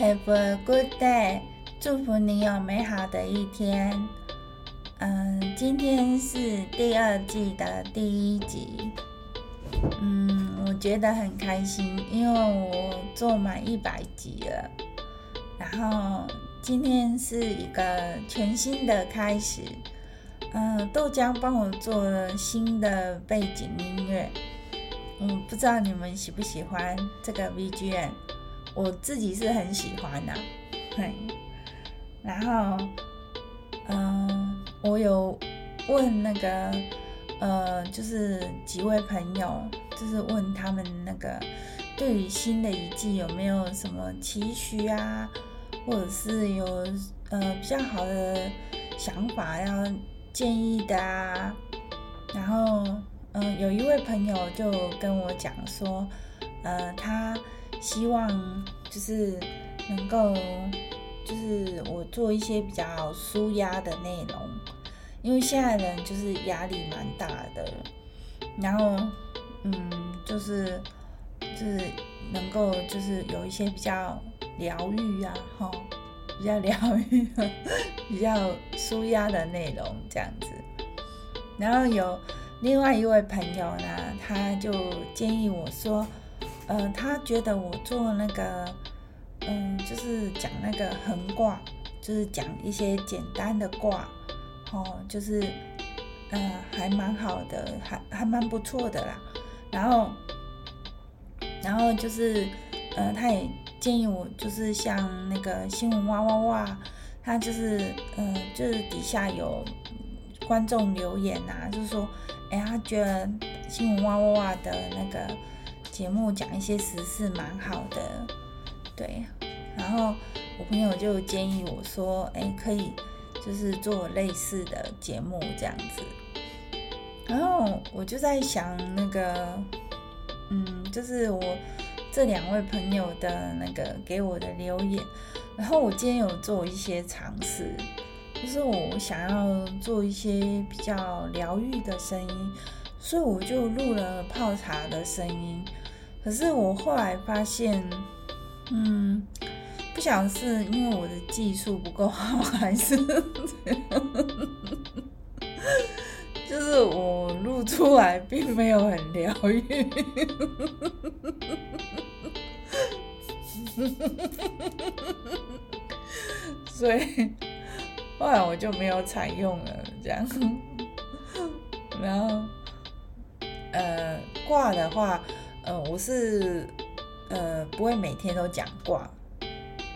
Have a good day，祝福你有美好的一天。嗯，今天是第二季的第一集。嗯，我觉得很开心，因为我做满一百集了。然后今天是一个全新的开始。嗯，豆浆帮我做了新的背景音乐。嗯，不知道你们喜不喜欢这个 BGM。我自己是很喜欢的，对。然后，嗯、我有问那个，呃，就是几位朋友，就是问他们那个对于新的一季有没有什么期许啊，或者是有呃比较好的想法要建议的啊。然后，嗯、有一位朋友就跟我讲说，呃，他。希望就是能够，就是我做一些比较舒压的内容，因为现在人就是压力蛮大的，然后嗯，就是就是能够就是有一些比较疗愈啊，哈，比较疗愈、比较舒压的内容这样子。然后有另外一位朋友呢，他就建议我说。呃，他觉得我做那个，嗯，就是讲那个横卦，就是讲一些简单的卦，哦，就是，呃，还蛮好的，还还蛮不错的啦。然后，然后就是，呃，他也建议我，就是像那个新闻哇哇哇，他就是，呃，就是底下有观众留言啊，就是说，哎，他觉得新闻哇哇哇的那个。节目讲一些时事蛮好的，对。然后我朋友就建议我说：“哎，可以就是做类似的节目这样子。”然后我就在想那个，嗯，就是我这两位朋友的那个给我的留言。然后我今天有做一些尝试，就是我想要做一些比较疗愈的声音，所以我就录了泡茶的声音。可是我后来发现，嗯，不晓得是因为我的技术不够好，还是 就是我录出来并没有很疗愈，所以后来我就没有采用了这样。然后，呃，挂的话。呃，我是呃不会每天都讲卦，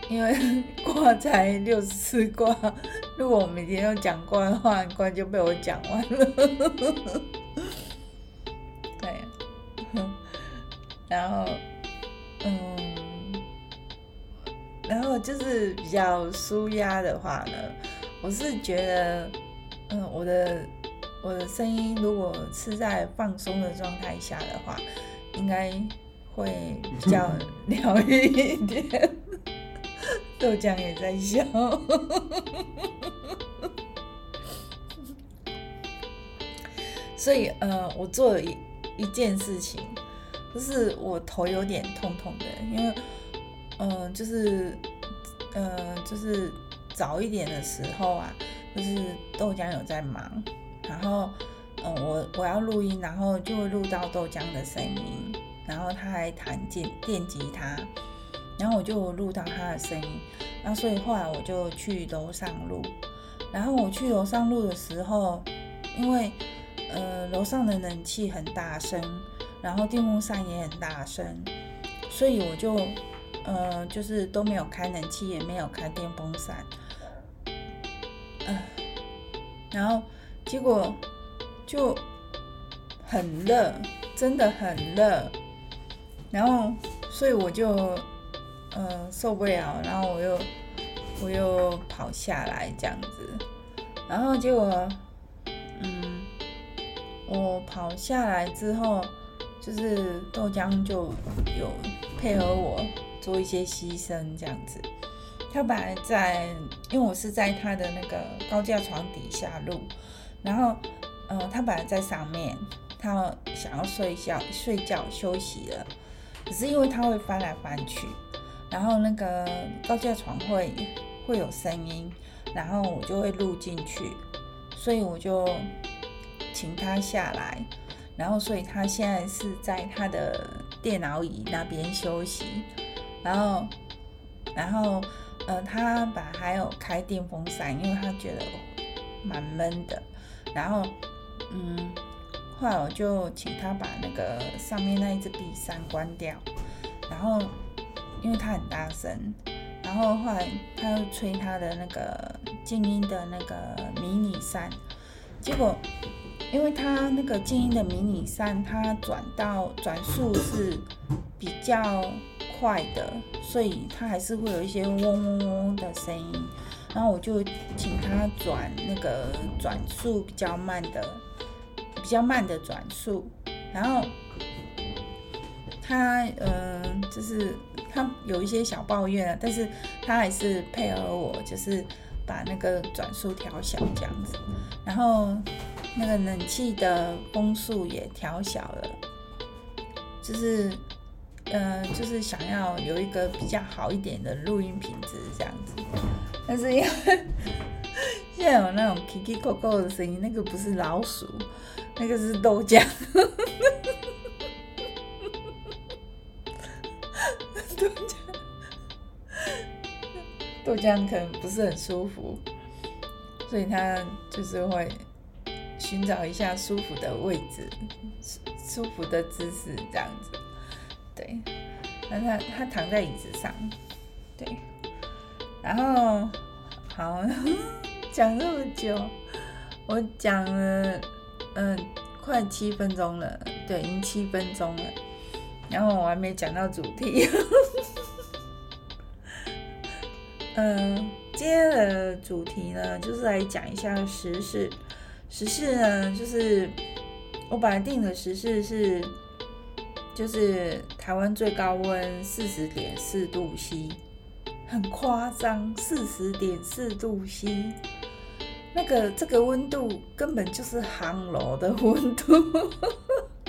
因为 卦才六十四卦，如果我每天都讲卦的话，卦就被我讲完了。对，然后嗯，然后就是比较舒压的话呢，我是觉得，嗯，我的我的声音如果是在放松的状态下的话。应该会比较 疗愈一点，豆浆也在笑，所以呃，我做了一一件事情，就是我头有点痛痛的，因为呃，就是呃，就是早一点的时候啊，就是豆浆有在忙，然后。嗯，我我要录音，然后就会录到豆浆的声音，然后他还弹电电吉他，然后我就录到他的声音，那所以后来我就去楼上录，然后我去楼上录的时候，因为呃楼上的冷气很大声，然后电风扇也很大声，所以我就呃就是都没有开冷气，也没有开电风扇，呃，然后结果。就很热，真的很热，然后所以我就呃受不了，然后我又我又跑下来这样子，然后结果嗯，我跑下来之后，就是豆浆就有配合我做一些牺牲这样子，他本来在，因为我是在他的那个高架床底下录，然后。呃，他本来在上面，他想要睡觉、睡觉休息了，可是因为他会翻来翻去，然后那个高架床会会有声音，然后我就会录进去，所以我就请他下来，然后所以他现在是在他的电脑椅那边休息，然后然后呃他把还有开电风扇，因为他觉得蛮闷的，然后嗯。后来我就请他把那个上面那一只壁扇关掉，然后因为他很大声，然后后来他又吹他的那个静音的那个迷你扇，结果因为他那个静音的迷你扇，它转到转速是比较快的，所以它还是会有一些嗡嗡嗡的声音，然后我就请他转那个转速比较慢的。比较慢的转速，然后他嗯、就是他有一些小抱怨啊，但是他还是配合我，就是把那个转速调小这样子，然后那个冷气的风速也调小了，就是嗯、就是想要有一个比较好一点的录音品质这样子，但是因为有那种 kiko 的声音，那个不是老鼠。那个是豆浆，豆浆，豆浆可能不是很舒服，所以他就是会寻找一下舒服的位置，舒服的姿势这样子。对，那他他躺在椅子上，对，然后好，讲那么久，我讲了。嗯，快七分钟了，对，已经七分钟了，然后我还没讲到主题。嗯，今天的主题呢，就是来讲一下时事。时事呢，就是我本来定的时事是，就是台湾最高温四十点四度 C，很夸张，四十点四度 C。那个这个温度根本就是烘炉的温度，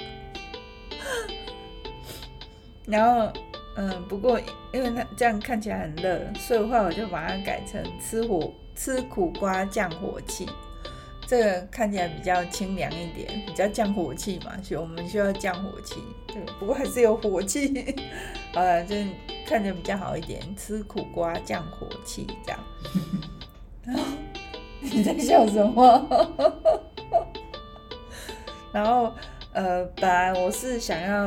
然后嗯，不过因为它这样看起来很热，所以的话我就把它改成吃火吃苦瓜降火气，这个看起来比较清凉一点，比较降火气嘛，所以我们需要降火气，对，不过还是有火气，呃，就看着比较好一点，吃苦瓜降火气这样，你在笑什么？然后，呃，本来我是想要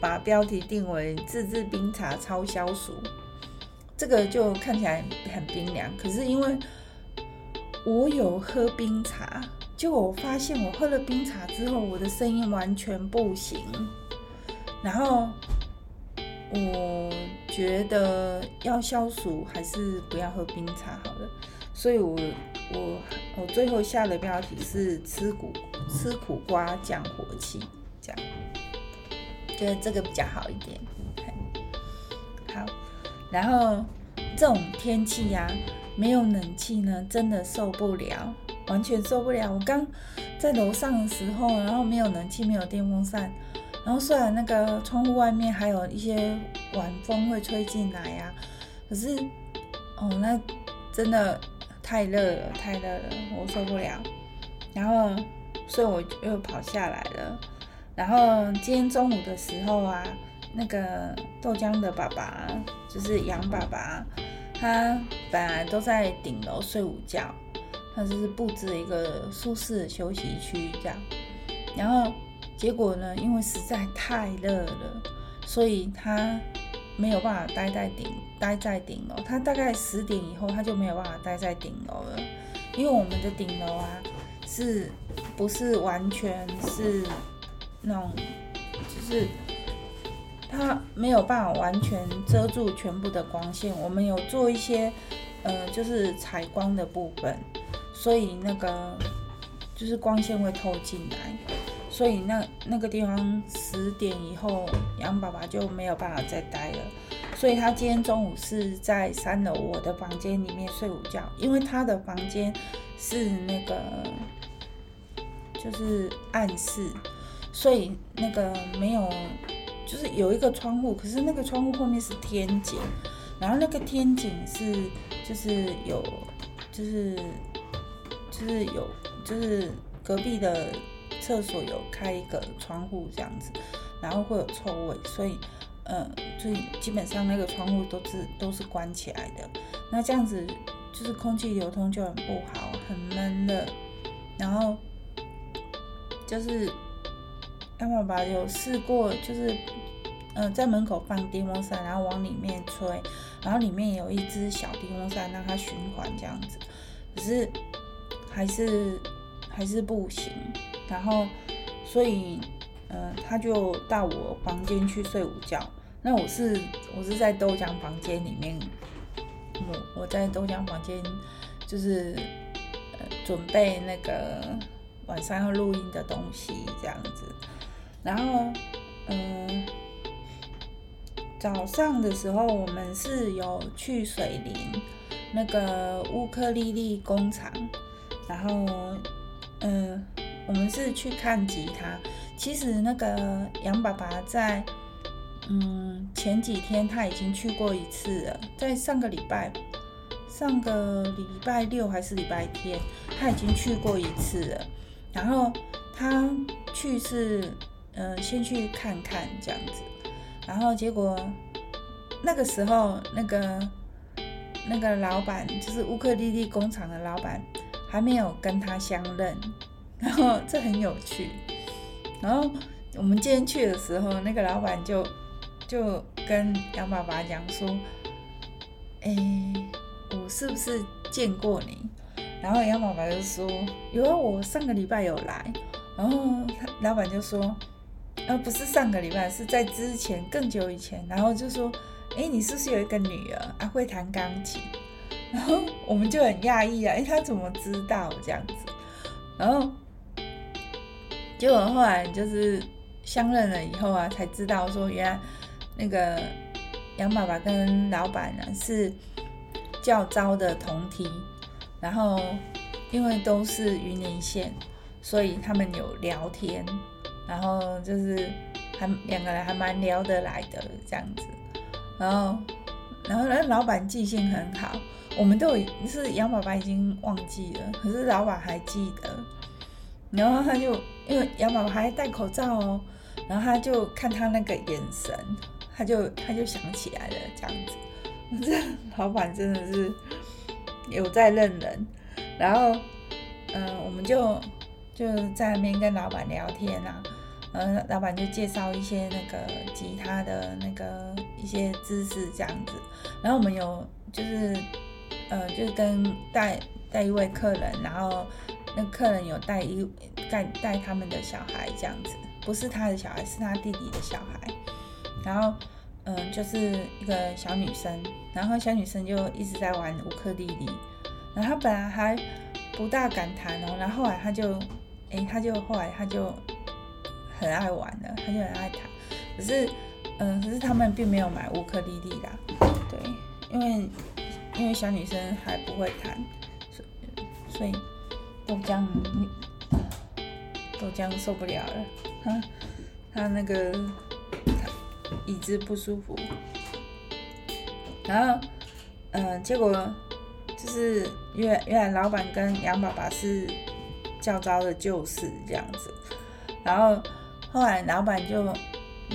把标题定为“自制冰茶超消暑”，这个就看起来很冰凉。可是因为我有喝冰茶，结果我发现我喝了冰茶之后，我的声音完全不行。然后我觉得要消暑，还是不要喝冰茶好了。所以我，我我最后下的标题是吃苦吃苦瓜降火气，这样，觉得这个比较好一点。好，然后这种天气呀、啊，没有冷气呢，真的受不了，完全受不了。我刚在楼上的时候，然后没有冷气，没有电风扇，然后虽然那个窗户外面还有一些晚风会吹进来呀、可是哦，那真的。太热了，太热了，我受不了。然后，所以我又跑下来了。然后今天中午的时候啊，那个豆浆的爸爸，就是杨爸爸，他本来都在顶楼睡午觉，他就是布置一个舒适的休息区这样。然后结果呢，因为实在太热了，所以他。没有办法待在顶，待在顶楼。他大概十点以后，他就没有办法待在顶楼了，因为我们的顶楼啊，是不是完全是那种，就是它没有办法完全遮住全部的光线。我们有做一些，呃，就是采光的部分，所以那个就是光线会透进来。所以那那个地方十点以后，杨爸爸就没有办法再待。所以他今天中午是在三楼我的房间里面睡午觉，因为他的房间是那个就是暗室，所以那个没有，就是有一个窗户，可是那个窗户后面是天井，然后那个天井是就是有就是就是有就是隔壁的厕所有开一个窗户这样子，然后会有臭味，所以呃所以基本上那个窗户都是都是关起来的。那这样子就是空气流通就很不好，很闷的。然后就是杨爸爸有试过，就是。嗯，在门口放电风扇，然后往里面吹，然后里面有一只小电风扇，让它循环这样子，可是还是还是不行。然后，所以，嗯，他就到我房间去睡午觉。那我是我是在豆浆房间里面，我我在豆浆房间就是呃准备那个晚上要录音的东西这样子，然后，嗯。早上的时候，我们是有去水林那个乌克丽丽工厂，然后，嗯，我们是去看吉他。其实那个杨爸爸在，嗯，前几天他已经去过一次了，在上个礼拜，上个礼拜六还是礼拜天，他已经去过一次了。然后他去是，嗯，先去看看这样子。然后结果那个时候，那个那个老板就是乌克丽丽工厂的老板，还没有跟他相认。然后这很有趣。然后我们今天去的时候，那个老板就就跟杨爸爸讲说：“哎，我是不是见过你？”然后杨爸爸就说：“有啊，我上个礼拜有来。”然后他老板就说。呃不是上个礼拜，是在之前更久以前，然后就说，哎，你是不是有一个女儿啊？会弹钢琴？然后我们就很讶异啊，哎，他怎么知道这样子？然后结果后来就是相认了以后啊，才知道说，原来那个杨爸爸跟老板呢是教召的同梯，然后因为都是云林县，所以他们有聊天。然后就是还两个人还蛮聊得来的这样子，然后然后那老板记性很好，我们都有是杨爸爸已经忘记了，可是老板还记得，然后他就因为杨爸爸还戴口罩哦，然后他就看他那个眼神，他就他就想起来了这样子，这老板真的是有在认人，然后嗯、我们就就在那边跟老板聊天啊。嗯，老板就介绍一些那个吉他的那个一些知识这样子，然后我们有就是呃，就跟带带一位客人，然后那客人有带一带带他们的小孩这样子，不是他的小孩，是他弟弟的小孩，然后嗯，就是一个小女生，然后小女生就一直在玩乌克丽丽，然后他本来还不大敢弹哦，然后后来她就诶，她就后来她就。很爱玩的，她就很爱弹。可是，嗯，可是他们并没有买乌克丽丽啦，对，因为因为小女生还不会弹，所以所以豆浆豆浆受不了了，他他那个椅子不舒服，然后嗯，结果就是原原来老板跟杨爸爸是教召的旧识这样子，然后。后来老板就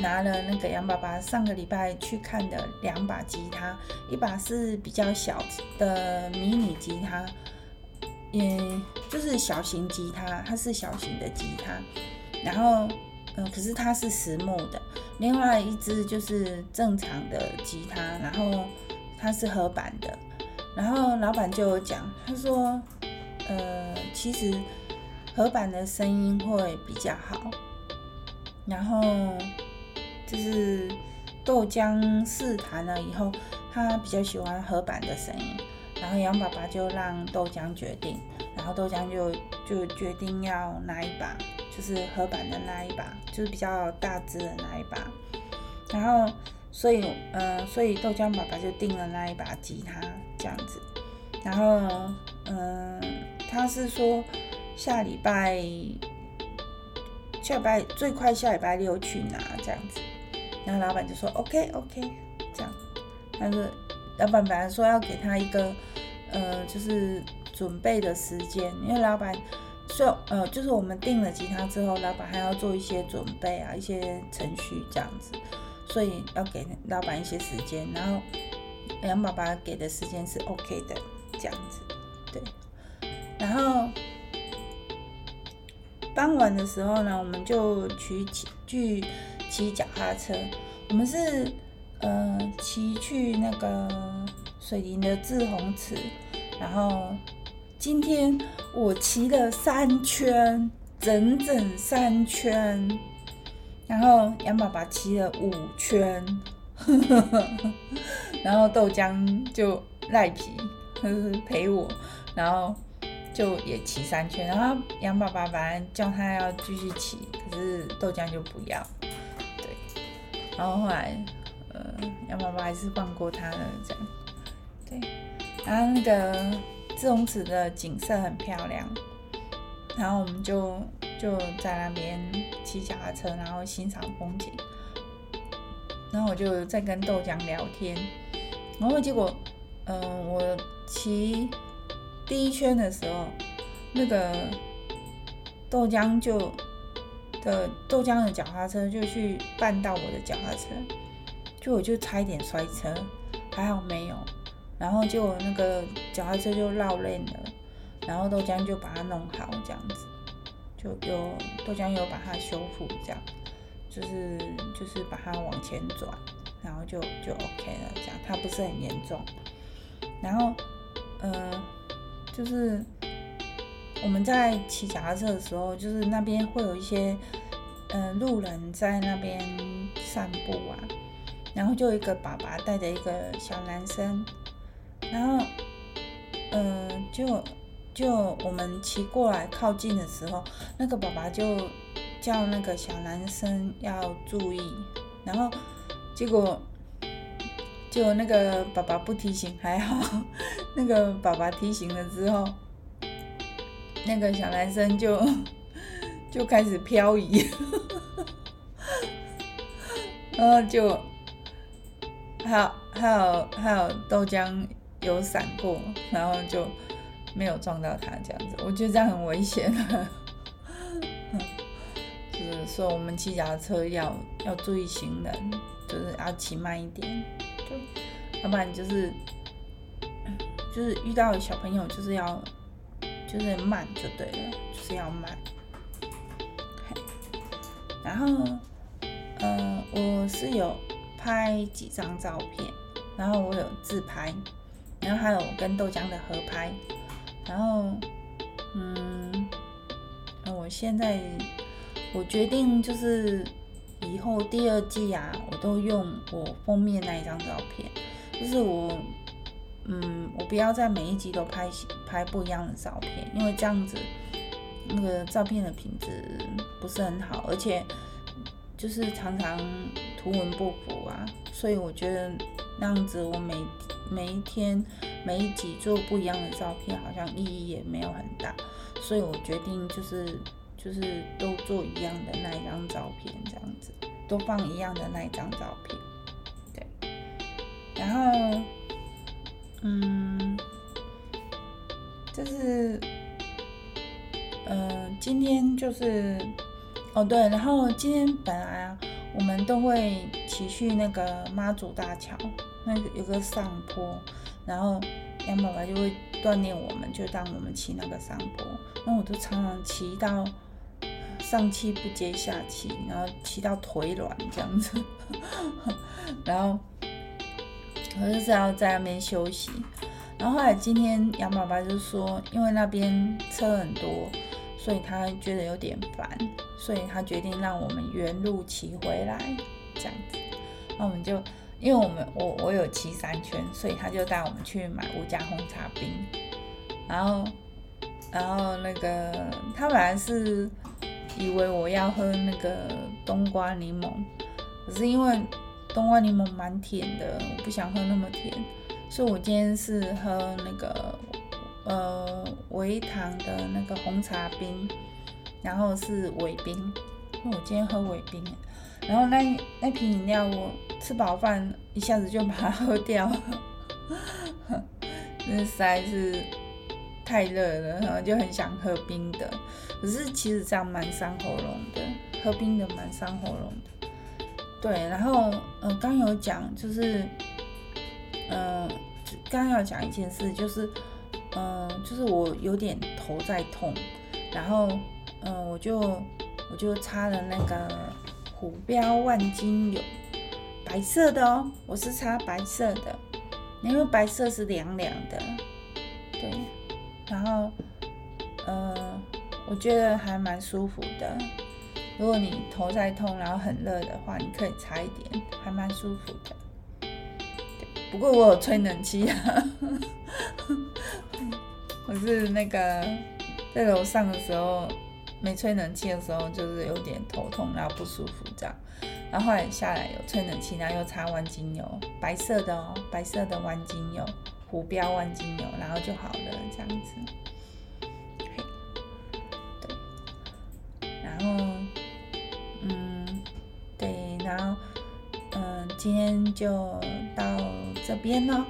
拿了那个杨爸爸上个礼拜去看的两把吉他，一把是比较小的迷你吉他，嗯，就是小型吉他，它是小型的吉他。然后，嗯，可是它是实木的。另外一只就是正常的吉他，然后它是合板的。然后老板就有讲，他说，呃，其实合板的声音会比较好。然后就是豆浆试弹了以后，他比较喜欢合板的声音。然后杨爸爸就让豆浆决定，然后豆浆就就决定要拿一把，就是合板的那一把，就是比较大只的那一把。然后所以呃，所以豆浆爸爸就订了那一把吉他这样子。然后嗯、他是说下礼拜。下礼拜最快下礼拜六去拿这样子，然后老板就说 OK OK 这样，但是老板本来说要给他一个，呃，就是准备的时间，因为老板说，呃，就是我们订了吉他之后，老板还要做一些准备啊，一些程序这样子，所以要给老板一些时间。然后杨爸爸给的时间是 OK 的，这样子，对。然后傍晚的时候呢，我们就去骑去骑脚踏车，我们是。呃，骑去那个水林的滞洪池，然后今天我骑了三圈，整整三圈，然后杨爸爸骑了五圈，然后豆浆就赖皮，陪我，然后就也骑三圈，然后杨爸爸本来叫他要继续骑，可是豆浆就不要，对，然后后来。呃，杨爸爸还是放过他了，这样，对。然后那个滞洪池的景色很漂亮，然后我们就就在那边骑脚踏车，然后欣赏风景。然后我就在跟豆浆聊天，然后结果，嗯、我骑第一圈的时候，那个豆浆就的豆浆的脚踏车就去绊到我的脚踏车。就我就差一点摔车，还好没有。然后就那个脚踏车就绕链了，然后豆浆就把它弄好，这样子，就有豆浆有把它修复，这样，就是就是把它往前转，然后就就 OK 了，这样它不是很严重。然后，呃，就是我们在骑脚踏车的时候，就是那边会有一些呃路人在那边散步啊。然后就有一个爸爸带着一个小男生，然后，呃，就就我们骑过来靠近的时候，那个爸爸就叫那个小男生要注意，然后结果就那个爸爸不提醒还好，那个爸爸提醒了之后，那个小男生就就开始漂移，然后就。还有还有还有豆浆有闪过，然后就没有撞到他这样子，我觉得这样很危险。就是说我们骑脚踏车要要注意行人，就是要骑慢一点，对，要不然就是就是遇到小朋友就是要就是慢就对了，就是要慢。然后呃，我是有。拍几张照片，然后我有自拍，然后还有跟豆浆的合拍，然后，嗯，我现在我决定就是以后第二季啊，我都用我封面那一张照片，就是我，嗯，我不要在每一集都拍拍不一样的照片，因为这样子那个照片的品质不是很好，而且。就是常常图文不符啊，所以我觉得那样子我每每一天每一集做不一样的照片，好像意义也没有很大，所以我决定就是就是都做一样的那一张照片，这样子都放一样的那一张照片，对，然后嗯，就是呃今天就是。哦对，然后今天本来啊，我们都会骑去那个妈祖大桥，那个有个上坡，然后杨爸爸就会锻炼我们，就让我们骑那个上坡。那我都常常骑到上气不接下气，然后骑到腿软这样子，然后我就是要在那边休息。然后后来今天杨爸爸就说，因为那边车很多。所以他觉得有点烦，所以他决定让我们原路骑回来，这样子。那我们就，因为我们我我有骑三圈，所以他就带我们去买五加红茶冰。然后，然后那个他本来是以为我要喝那个冬瓜柠檬，可是因为冬瓜柠檬蛮甜的，我不想喝那么甜，所以我今天是喝那个。呃，微糖的那个红茶冰，然后是微冰，因为我今天喝微冰，然后那那瓶饮料我吃饱饭一下子就把它喝掉，那 实在是太热了，然后就很想喝冰的。可是其实这样蛮伤喉咙的，喝冰的蛮伤喉咙。对，然后呃，刚有讲就是，嗯、刚要讲一件事，就是，嗯、就是我有点头在痛，然后，嗯、我就我就擦了那个虎标万金油，白色的哦，我是擦白色的，因为白色是凉凉的，对，然后，呃，我觉得还蛮舒服的。如果你头在痛，然后很热的话，你可以擦一点，还蛮舒服的。不过我有吹冷气啊，我是那个在楼上的时候没吹冷气的时候，就是有点头痛，然后不舒服这样。然后后来下来有吹冷气，然后又擦万金油，白色的哦，白色的万金油，虎标万金油，然后就好了这样子。对，然后嗯，对，然后嗯。今天就到这边喽，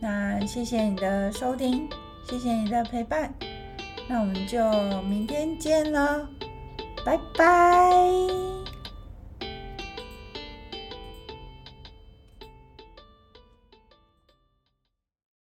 那谢谢你的收听，谢谢你的陪伴，那我们就明天见喽，拜拜。